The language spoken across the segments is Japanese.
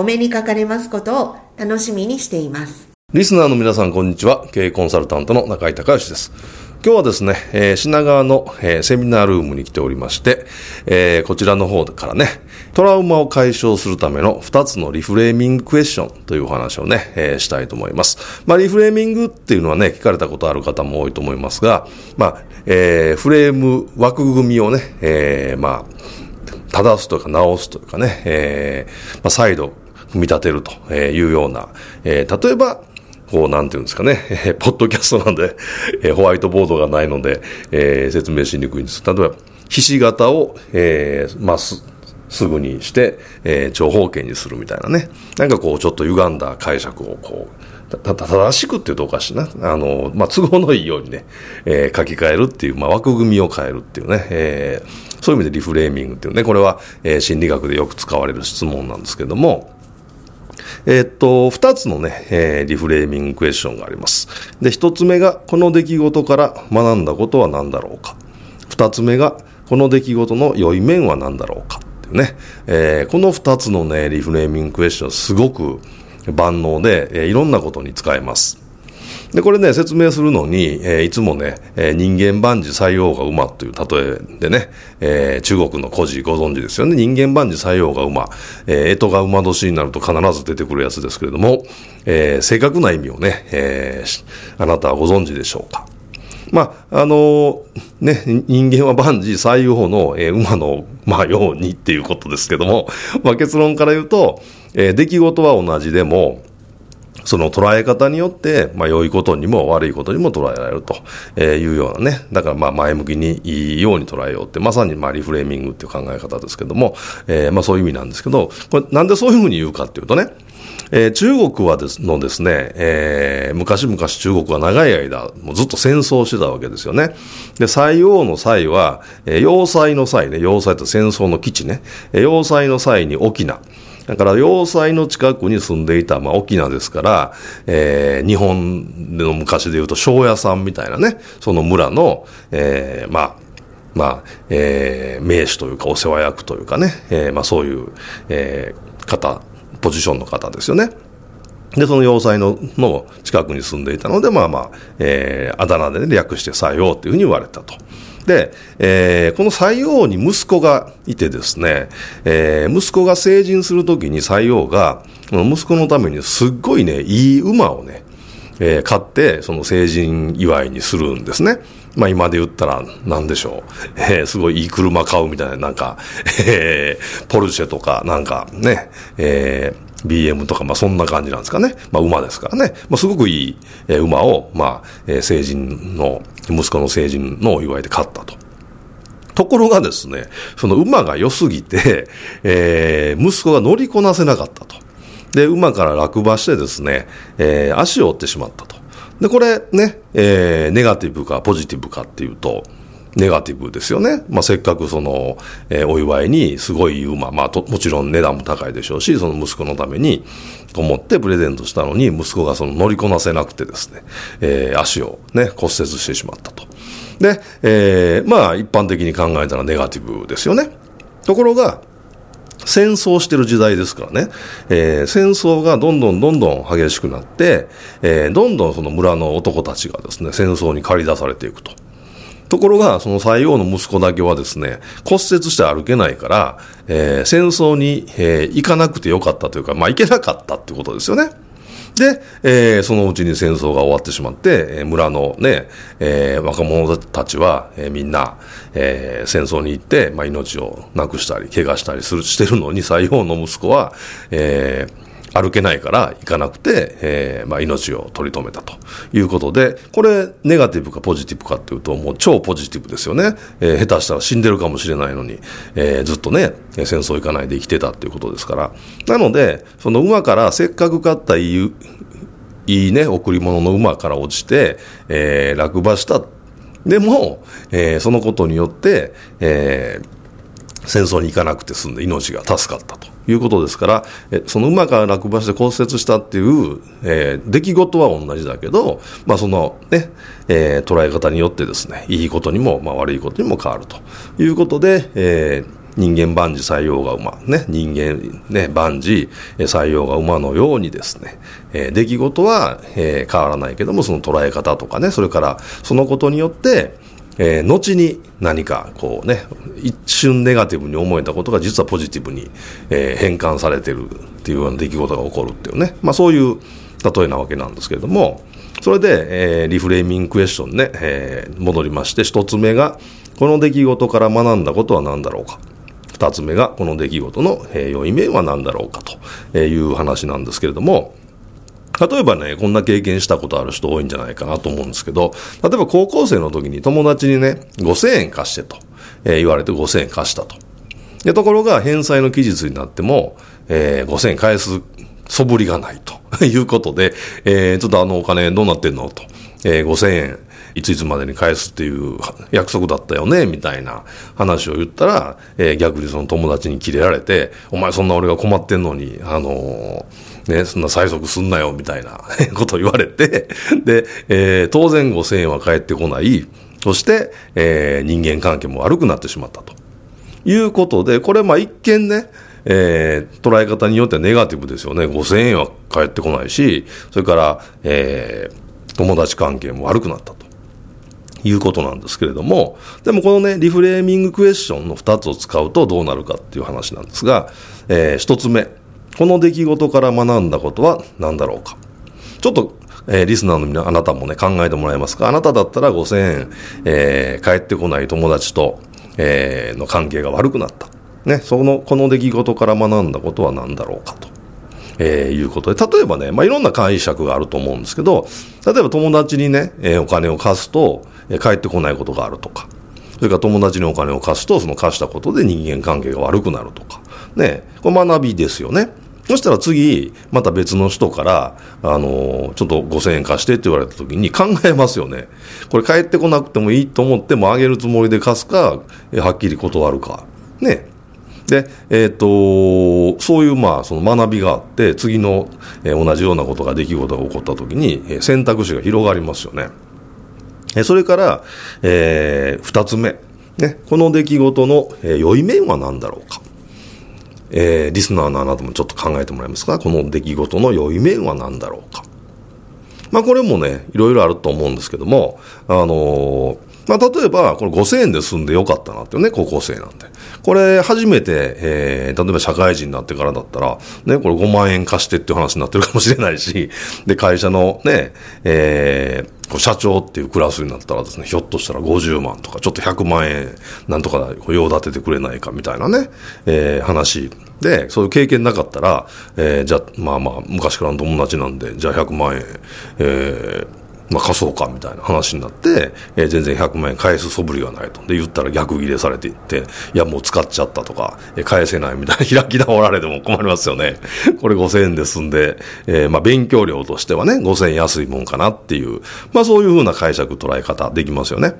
お目にかかれますことを楽しみにしています。リスナーの皆さん、こんにちは。経営コンサルタントの中井隆義です。今日はですね、えー、品川の、えー、セミナールームに来ておりまして、えー、こちらの方からね、トラウマを解消するための2つのリフレーミングクエスチョンというお話をね、えー、したいと思います。まあ、リフレーミングっていうのはね、聞かれたことある方も多いと思いますが、まあ、えー、フレーム、枠組みをね、えー、まあ、正すというか直すというかね、えー、まあ、再度組み立てるというような、えー、例えば、こう、なんていうんですかね、えー、ポッドキャストなんで、えー、ホワイトボードがないので、えー、説明しにくいんです。例えば、ひし形を、えー、まあ、す、すぐにして、えー、長方形にするみたいなね。なんかこう、ちょっと歪んだ解釈をこう、た、た、正しくって言うとおかしいな。あの、まあ、都合のいいようにね、えー、書き換えるっていう、まあ、枠組みを変えるっていうね、えー、そういう意味でリフレーミングっていうね、これは、えー、心理学でよく使われる質問なんですけども、えー、っと、二つのね、えー、リフレーミングクエスチョンがあります。で、一つ目が、この出来事から学んだことは何だろうか。二つ目が、この出来事の良い面は何だろうか。っていうね、えー、この二つのね、リフレーミングクエスチョンすごく万能で、えー、いろんなことに使えます。で、これね、説明するのに、えー、いつもね、えー、人間万事採用が馬という例えでね、えー、中国の古事ご存知ですよね。人間万事採用が馬、えー、干支が馬年になると必ず出てくるやつですけれども、えー、正確な意味をね、えー、あなたはご存知でしょうか。まあ、あのー、ね、人間は万事採用の、えー、馬の、まあ、ようにっていうことですけども、まあ、結論から言うと、えー、出来事は同じでも、その捉え方によって、まあ、良いことにも悪いことにも捉えられるというようなね。だから、まあ、前向きにいいように捉えようって、まさに、まあ、リフレーミングっていう考え方ですけども、えー、まあ、そういう意味なんですけど、これ、なんでそういうふうに言うかっていうとね、えー、中国はですのですね、えー、昔々中国は長い間、もうずっと戦争してたわけですよね。で、西王の際は、えー、要塞の際ね、要塞って戦争の基地ね、えー、要塞の際に沖縄、だから要塞の近くに住んでいた、まあ、沖縄ですから、えー、日本の昔で言うと、庄屋さんみたいなね、その村の、えー、まあ、まあ、えー、名手というか、お世話役というかね、えー、まあそういう、えー、方、ポジションの方ですよね。で、その要塞のの近くに住んでいたので、まあまあ、えー、あだ名で、ね、略して西王っていうふうに言われたと。で、えー、この西王に息子がいてですね、えー、息子が成人するときに西王が、息子のためにすっごいね、いい馬をね、えー、買って、その成人祝いにするんですね。まあ今で言ったら、なんでしょう。えー、すごいいい車買うみたいな、なんか、えー、ポルシェとか、なんかね、えー、BM とか、まあそんな感じなんですかね。まあ馬ですからね。まあすごくいい、えー、馬を、まあ、えー、成人の、息子の成人のお祝いで買ったと。ところがですね、その馬が良すぎて、えー、息子が乗りこなせなかったと。で、馬から落馬してですね、えー、足を折ってしまったと。で、これね、えー、ネガティブかポジティブかっていうと、ネガティブですよね。まあ、せっかくその、えー、お祝いにすごい馬、まあと、もちろん値段も高いでしょうし、その息子のために、と思ってプレゼントしたのに、息子がその乗りこなせなくてですね、えー、足をね、骨折してしまったと。で、えー、まあ、一般的に考えたらネガティブですよね。ところが、戦争してる時代ですからね、えー、戦争がどんどんどんどん激しくなって、えー、どんどんその村の男たちがですね、戦争に駆り出されていくと。ところが、その西洋の息子だけはですね、骨折して歩けないから、えー、戦争に、えー、行かなくてよかったというか、まあ行けなかったってことですよね。で、えー、そのうちに戦争が終わってしまって、えー、村のね、えー、若者たちは、えー、みんな、えー、戦争に行って、まあ、命をなくしたり、怪我したりする、してるのに、西洋の息子は、えー、歩けないから行かなくて、えー、まあ、命を取り留めたということで、これ、ネガティブかポジティブかっていうと、もう超ポジティブですよね。えー、下手したら死んでるかもしれないのに、えー、ずっとね、戦争行かないで生きてたっていうことですから。なので、その馬からせっかく買ったいい、いいね、贈り物の馬から落ちて、えー、落馬した。でも、えー、そのことによって、えー、戦争に行かなくて済んで命が助かったということですから、えその馬から落馬して骨折したっていう、えー、出来事は同じだけど、まあそのね、えー、捉え方によってですね、いいことにも、まあ悪いことにも変わると。いうことで、えー人間万事採用が馬、ね、人間、ね、万事採用が馬のようにですね、えー、出来事は、えー、変わらないけども、その捉え方とかね、それからそのことによって、えー、後に何かこうね、一瞬ネガティブに思えたことが実はポジティブに、えー、変換されてるっていうような出来事が起こるっていうね、まあそういう例えなわけなんですけれども、それで、えー、リフレーミングクエスチョンね、えー、戻りまして、一つ目が、この出来事から学んだことは何だろうか。二つ目が、この出来事の、えー、良い面は何だろうかという話なんですけれども、例えばね、こんな経験したことある人多いんじゃないかなと思うんですけど、例えば高校生の時に友達にね、5000円貸してと、えー、言われて5000円貸したと。で、ところが返済の期日になっても、えー、5000円返すそぶりがないと。いうことで、えー、ちょっとあのお金どうなってんのと、えー、5000円、いついつまでに返すっていう約束だったよね、みたいな話を言ったら、えー、逆にその友達にキレられて、お前そんな俺が困ってんのに、あのーね、そんな催促すんなよ、みたいな こと言われて、で、えー、当然5000円は返ってこない、そして、えー、人間関係も悪くなってしまったと。いうことで、これまあ一見ね、えー、捉え方によってはネガティブですよね。5000円は返ってこないし、それから、えー、友達関係も悪くなったと。いうことなんですけれども、でもこのね、リフレーミングクエスチョンの2つを使うとどうなるかっていう話なんですが、えー、1つ目。この出来事から学んだことは何だろうか。ちょっと、えー、リスナーの皆、あなたもね、考えてもらえますか？あなただったら5000円、えー、帰ってこない友達と、えー、の関係が悪くなった。ね、その、この出来事から学んだことは何だろうかと。えー、いうことで、例えばね、まあ、いろんな解釈があると思うんですけど、例えば友達にね、えー、お金を貸すと、えー、帰ってこないことがあるとか、それから友達にお金を貸すと、その貸したことで人間関係が悪くなるとか、ね、これ学びですよね。そしたら次、また別の人から、あの、ちょっと5000円貸してって言われた時に考えますよね。これ帰ってこなくてもいいと思ってもあげるつもりで貸すか、はっきり断るか。ね。で、えっ、ー、と、そういう、まあ、その学びがあって、次の、えー、同じようなことが、出来事が起こった時に、えー、選択肢が広がりますよね。えそれから、えー、二つ目。ね、この出来事の、えー、良い面は何だろうか。えー、リスナーのあなたもちょっと考えてもらえますか？この出来事の良い面は何だろうか？まあこれもね、いろいろあると思うんですけども、あのー、まあ例えば、これ5000円で済んでよかったなってね、高校生なんで。これ初めて、えー、例えば社会人になってからだったら、ね、これ5万円貸してっていう話になってるかもしれないし、で、会社のね、えー、社長っていうクラスになったらですね、ひょっとしたら50万とか、ちょっと100万円なんとか用立ててくれないかみたいなね、えー、話で、そういう経験なかったら、えー、じゃあ、まあまあ、昔からの友達なんで、じゃあ100万円、えー、まあ、貸そうかみたいな話になって、えー、全然100万円返す素振りがないと。で、言ったら逆切れされていって、いや、もう使っちゃったとか、えー、返せないみたいな 開き直られても困りますよね。これ5000円で済んで、えー、まあ、勉強料としてはね、5000円安いもんかなっていう、まあ、そういうふうな解釈、捉え方できますよね。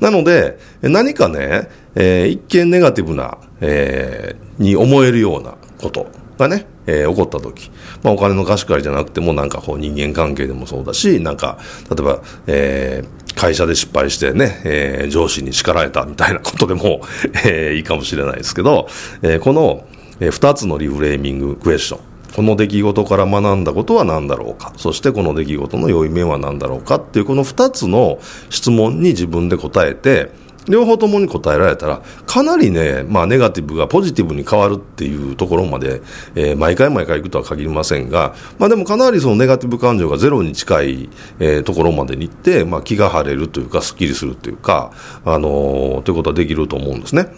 なので、何かね、えー、一見ネガティブな、えー、に思えるようなことがね、えー、起こった時、まあ、お金の貸し借りじゃなくても、なんかこう人間関係でもそうだし、なんか、例えば、えー、会社で失敗してね、えー、上司に叱られたみたいなことでも、えー、いいかもしれないですけど、えー、この、え、2つのリフレーミングクエスチョン。この出来事から学んだことは何だろうか。そしてこの出来事の良い面は何だろうかっていうこの2つの質問に自分で答えて、両方ともに答えられたら、かなりね、まあ、ネガティブがポジティブに変わるっていうところまで、えー、毎回毎回行くとは限りませんが、まあ、でもかなりそのネガティブ感情がゼロに近い、えー、ところまでに行って、まあ、気が晴れるというか、すっきりするというか、あのー、ということはできると思うんですね。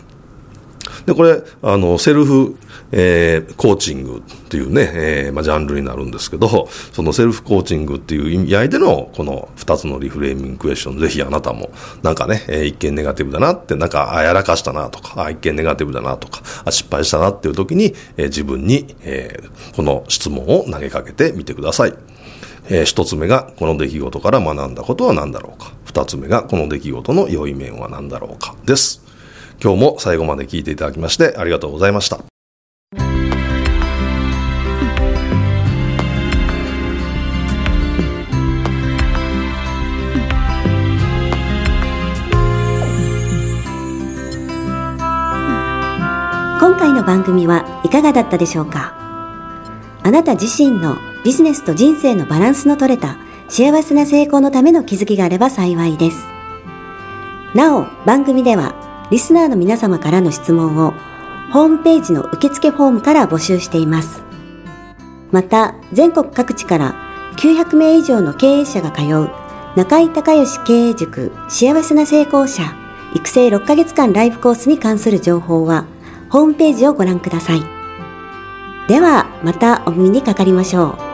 で、これ、あの、セルフ、えー、コーチングっていうね、えー、まあ、ジャンルになるんですけど、そのセルフコーチングっていう意味合いでの、この二つのリフレーミングクエスチョン、ぜひあなたも、なんかね、えー、一見ネガティブだなって、なんか、あ、やらかしたなとか、あ、一見ネガティブだなとか、あ、失敗したなっていう時に、えー、自分に、えー、この質問を投げかけてみてください。えー、一つ目が、この出来事から学んだことは何だろうか。二つ目が、この出来事の良い面は何だろうか。です。今日も最後まで聞いていただきましてありがとうございました。今回の番組はいかがだったでしょうか？あなた自身のビジネスと人生のバランスの取れた幸せな成功のための気づきがあれば幸いです。なお、番組ではリスナーの皆様からの質問をホームページの受付フォームから募集しています。また、全国各地から900名以上の経営者が通う中井隆義経営塾幸せな成功者育成6ヶ月間ライブコースに関する情報はホームページをご覧ください。では、またお耳にかかりましょう。